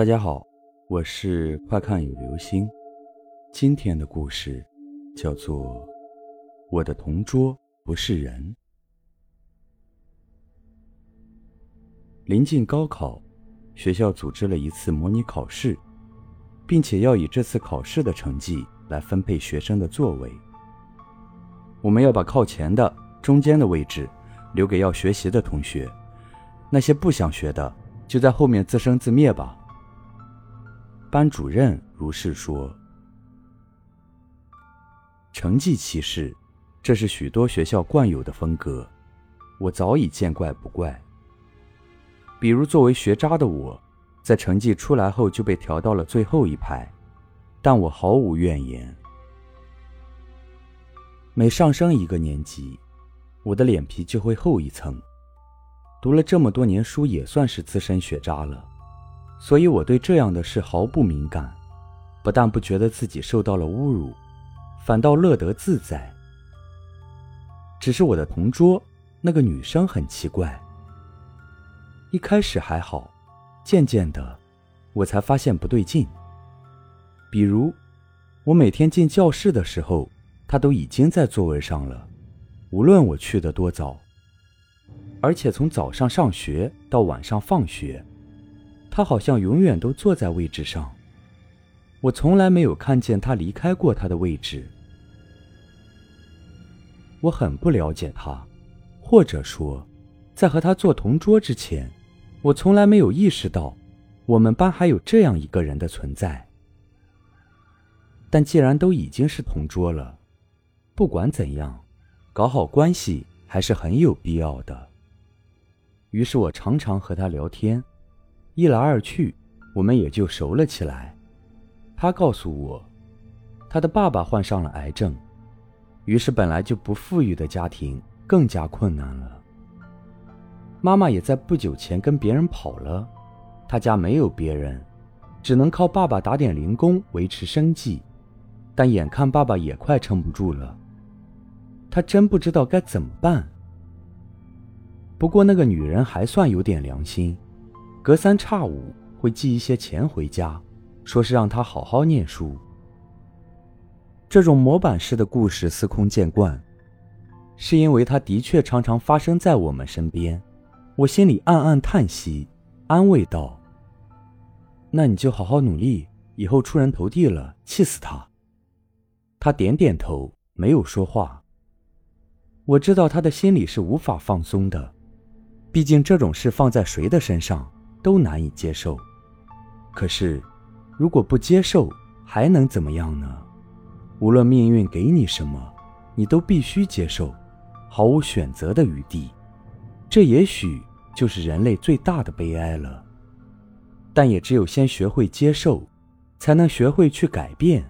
大家好，我是快看有流星。今天的故事叫做《我的同桌不是人》。临近高考，学校组织了一次模拟考试，并且要以这次考试的成绩来分配学生的座位。我们要把靠前的、中间的位置留给要学习的同学，那些不想学的就在后面自生自灭吧。班主任如是说：“成绩歧视，这是许多学校惯有的风格，我早已见怪不怪。比如作为学渣的我，在成绩出来后就被调到了最后一排，但我毫无怨言。每上升一个年级，我的脸皮就会厚一层。读了这么多年书，也算是资深学渣了。”所以我对这样的事毫不敏感，不但不觉得自己受到了侮辱，反倒乐得自在。只是我的同桌那个女生很奇怪，一开始还好，渐渐的，我才发现不对劲。比如，我每天进教室的时候，她都已经在座位上了，无论我去的多早，而且从早上上学到晚上放学。他好像永远都坐在位置上，我从来没有看见他离开过他的位置。我很不了解他，或者说，在和他做同桌之前，我从来没有意识到我们班还有这样一个人的存在。但既然都已经是同桌了，不管怎样，搞好关系还是很有必要的。于是我常常和他聊天。一来二去，我们也就熟了起来。他告诉我，他的爸爸患上了癌症，于是本来就不富裕的家庭更加困难了。妈妈也在不久前跟别人跑了，他家没有别人，只能靠爸爸打点零工维持生计。但眼看爸爸也快撑不住了，他真不知道该怎么办。不过那个女人还算有点良心。隔三差五会寄一些钱回家，说是让他好好念书。这种模板式的故事司空见惯，是因为它的确常常发生在我们身边。我心里暗暗叹息，安慰道：“那你就好好努力，以后出人头地了，气死他。”他点点头，没有说话。我知道他的心里是无法放松的，毕竟这种事放在谁的身上。都难以接受，可是，如果不接受，还能怎么样呢？无论命运给你什么，你都必须接受，毫无选择的余地。这也许就是人类最大的悲哀了。但也只有先学会接受，才能学会去改变。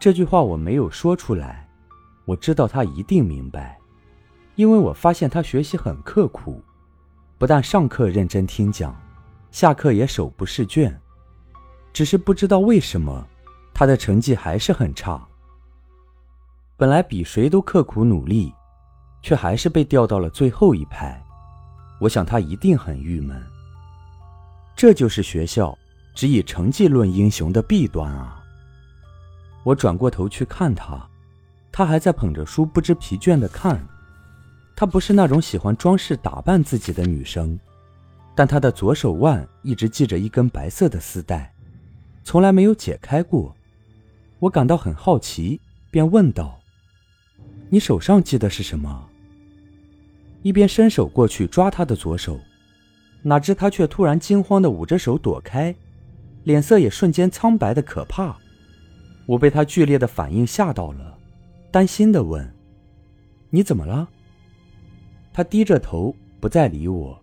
这句话我没有说出来，我知道他一定明白，因为我发现他学习很刻苦。不但上课认真听讲，下课也手不释卷，只是不知道为什么，他的成绩还是很差。本来比谁都刻苦努力，却还是被调到了最后一排。我想他一定很郁闷。这就是学校只以成绩论英雄的弊端啊！我转过头去看他，他还在捧着书不知疲倦地看。她不是那种喜欢装饰打扮自己的女生，但她的左手腕一直系着一根白色的丝带，从来没有解开过。我感到很好奇，便问道：“你手上系的是什么？”一边伸手过去抓她的左手，哪知她却突然惊慌地捂着手躲开，脸色也瞬间苍白的可怕。我被她剧烈的反应吓到了，担心地问：“你怎么了？”他低着头，不再理我，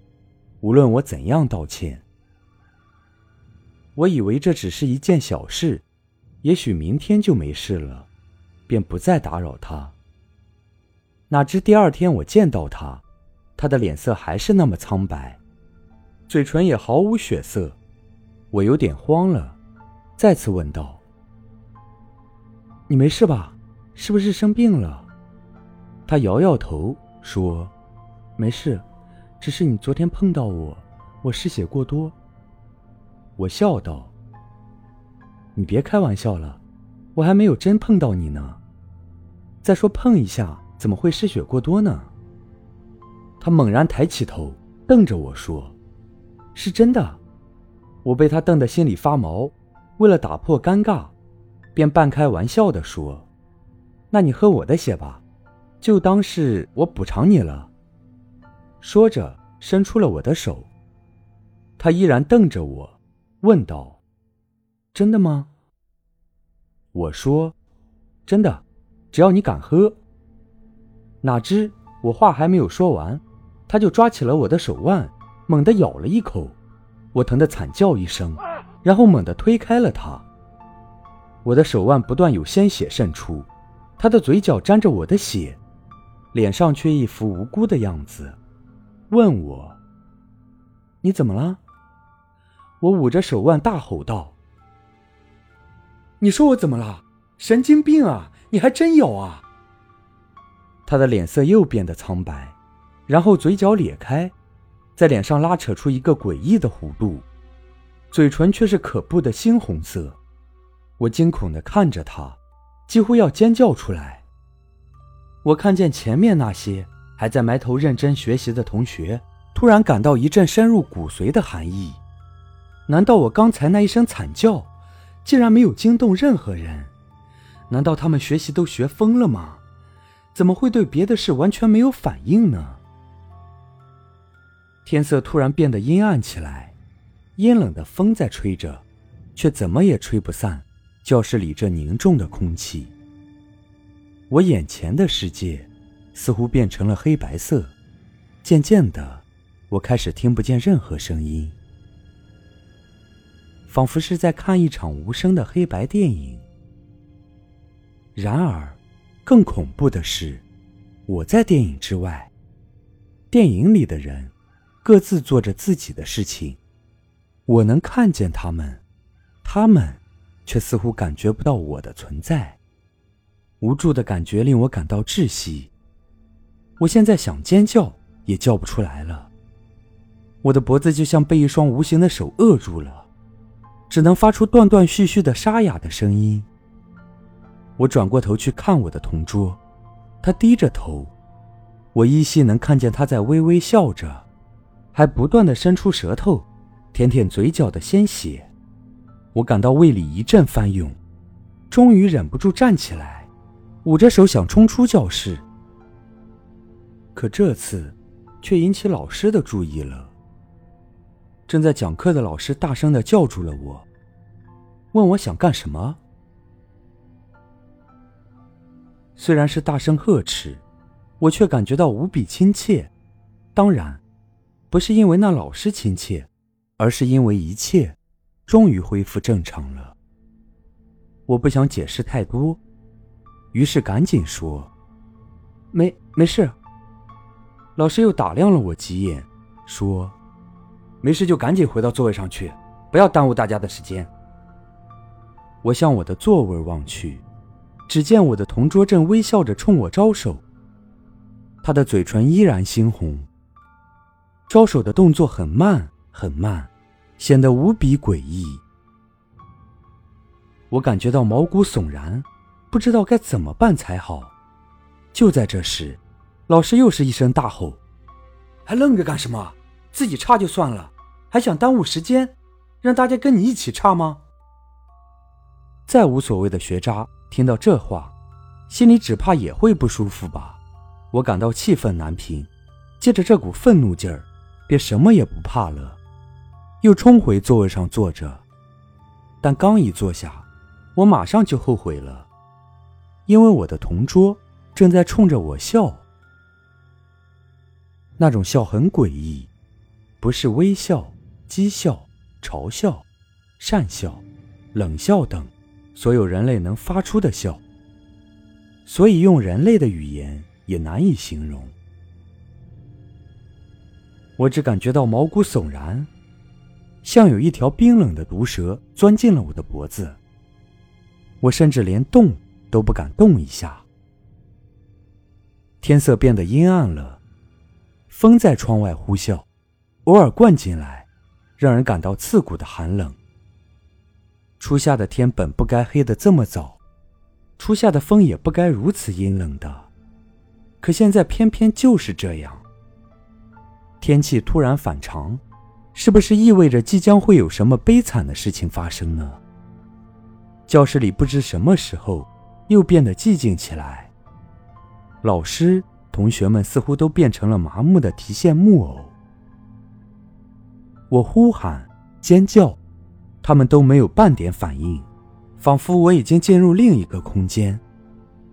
无论我怎样道歉。我以为这只是一件小事，也许明天就没事了，便不再打扰他。哪知第二天我见到他，他的脸色还是那么苍白，嘴唇也毫无血色。我有点慌了，再次问道：“你没事吧？是不是生病了？”他摇摇头说。没事，只是你昨天碰到我，我失血过多。我笑道：“你别开玩笑了，我还没有真碰到你呢。再说碰一下，怎么会失血过多呢？”他猛然抬起头，瞪着我说：“是真的。”我被他瞪得心里发毛，为了打破尴尬，便半开玩笑地说：“那你喝我的血吧，就当是我补偿你了。”说着，伸出了我的手。他依然瞪着我。问道：“真的吗？”我说：“真的，只要你敢喝。”哪知我话还没有说完，他就抓起了我的手腕，猛地咬了一口，我疼得惨叫一声，然后猛地推开了他。我的手腕不断有鲜血渗出，他的嘴角沾着我的血，脸上却一副无辜的样子，问我：“你怎么了？”我捂着手腕大吼道：“你说我怎么了？神经病啊！你还真有啊！”他的脸色又变得苍白，然后嘴角咧开，在脸上拉扯出一个诡异的弧度，嘴唇却是可怖的猩红色。我惊恐地看着他，几乎要尖叫出来。我看见前面那些还在埋头认真学习的同学，突然感到一阵深入骨髓的寒意。难道我刚才那一声惨叫，竟然没有惊动任何人？难道他们学习都学疯了吗？怎么会对别的事完全没有反应呢？天色突然变得阴暗起来，阴冷的风在吹着，却怎么也吹不散教室里这凝重的空气。我眼前的世界似乎变成了黑白色，渐渐的，我开始听不见任何声音。仿佛是在看一场无声的黑白电影。然而，更恐怖的是，我在电影之外，电影里的人各自做着自己的事情，我能看见他们，他们却似乎感觉不到我的存在。无助的感觉令我感到窒息。我现在想尖叫也叫不出来了，我的脖子就像被一双无形的手扼住了。只能发出断断续续的沙哑的声音。我转过头去看我的同桌，他低着头，我依稀能看见他在微微笑着，还不断的伸出舌头，舔舔嘴角的鲜血。我感到胃里一阵翻涌，终于忍不住站起来，捂着手想冲出教室。可这次，却引起老师的注意了。正在讲课的老师大声的叫住了我，问我想干什么。虽然是大声呵斥，我却感觉到无比亲切。当然，不是因为那老师亲切，而是因为一切终于恢复正常了。我不想解释太多，于是赶紧说：“没没事。”老师又打量了我几眼，说。没事就赶紧回到座位上去，不要耽误大家的时间。我向我的座位望去，只见我的同桌正微笑着冲我招手，他的嘴唇依然猩红，招手的动作很慢很慢，显得无比诡异。我感觉到毛骨悚然，不知道该怎么办才好。就在这时，老师又是一声大吼：“还愣着干什么？”自己差就算了，还想耽误时间，让大家跟你一起差吗？再无所谓的学渣听到这话，心里只怕也会不舒服吧。我感到气愤难平，借着这股愤怒劲儿，便什么也不怕了，又冲回座位上坐着。但刚一坐下，我马上就后悔了，因为我的同桌正在冲着我笑，那种笑很诡异。不是微笑、讥笑、嘲笑、善笑、冷笑等所有人类能发出的笑，所以用人类的语言也难以形容。我只感觉到毛骨悚然，像有一条冰冷的毒蛇钻进了我的脖子。我甚至连动都不敢动一下。天色变得阴暗了，风在窗外呼啸。偶尔灌进来，让人感到刺骨的寒冷。初夏的天本不该黑得这么早，初夏的风也不该如此阴冷的，可现在偏偏就是这样。天气突然反常，是不是意味着即将会有什么悲惨的事情发生呢？教室里不知什么时候又变得寂静起来，老师、同学们似乎都变成了麻木的提线木偶。我呼喊、尖叫，他们都没有半点反应，仿佛我已经进入另一个空间，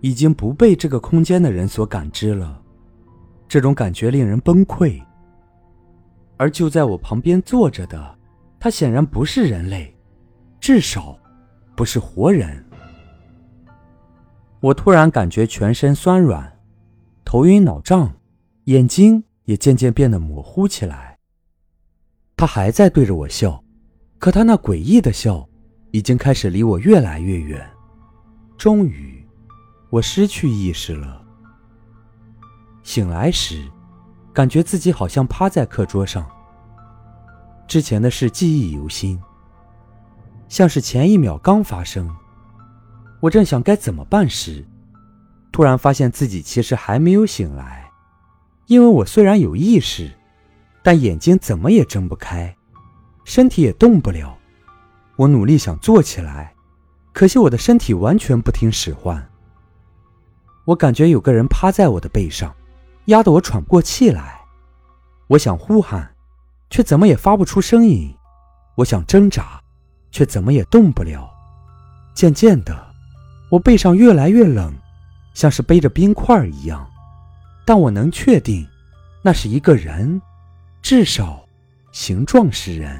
已经不被这个空间的人所感知了。这种感觉令人崩溃。而就在我旁边坐着的，他显然不是人类，至少不是活人。我突然感觉全身酸软，头晕脑胀，眼睛也渐渐变得模糊起来。他还在对着我笑，可他那诡异的笑已经开始离我越来越远。终于，我失去意识了。醒来时。感觉自己好像趴在课桌上。之前的事记忆犹新，像是前一秒刚发生。我正想该怎么办时，突然发现自己其实还没有醒来，因为我虽然有意识，但眼睛怎么也睁不开，身体也动不了。我努力想坐起来，可惜我的身体完全不听使唤。我感觉有个人趴在我的背上。压得我喘不过气来，我想呼喊，却怎么也发不出声音；我想挣扎，却怎么也动不了。渐渐的，我背上越来越冷，像是背着冰块一样。但我能确定，那是一个人，至少形状是人。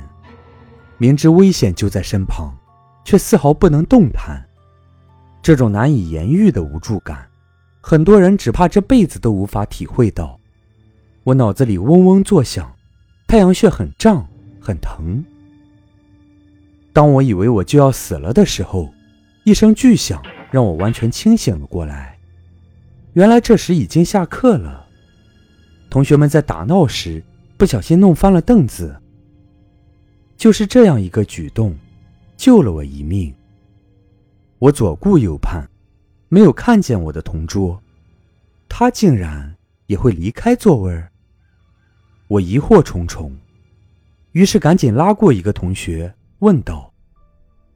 明知危险就在身旁，却丝毫不能动弹。这种难以言喻的无助感。很多人只怕这辈子都无法体会到。我脑子里嗡嗡作响，太阳穴很胀很疼。当我以为我就要死了的时候，一声巨响让我完全清醒了过来。原来这时已经下课了，同学们在打闹时不小心弄翻了凳子。就是这样一个举动，救了我一命。我左顾右盼。没有看见我的同桌，他竟然也会离开座位。我疑惑重重，于是赶紧拉过一个同学，问道：“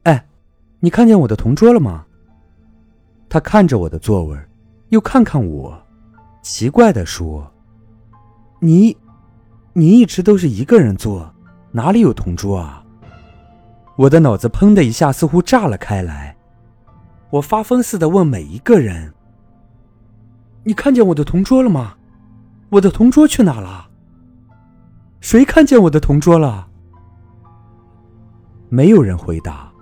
哎，你看见我的同桌了吗？”他看着我的座位，又看看我，奇怪地说：“你，你一直都是一个人坐，哪里有同桌啊？”我的脑子砰的一下，似乎炸了开来。我发疯似的问每一个人：“你看见我的同桌了吗？我的同桌去哪了？谁看见我的同桌了？”没有人回答，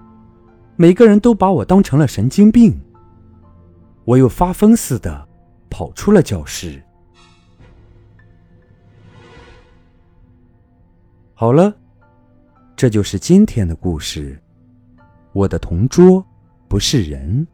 每个人都把我当成了神经病。我又发疯似的跑出了教室。好了，这就是今天的故事。我的同桌。不是人。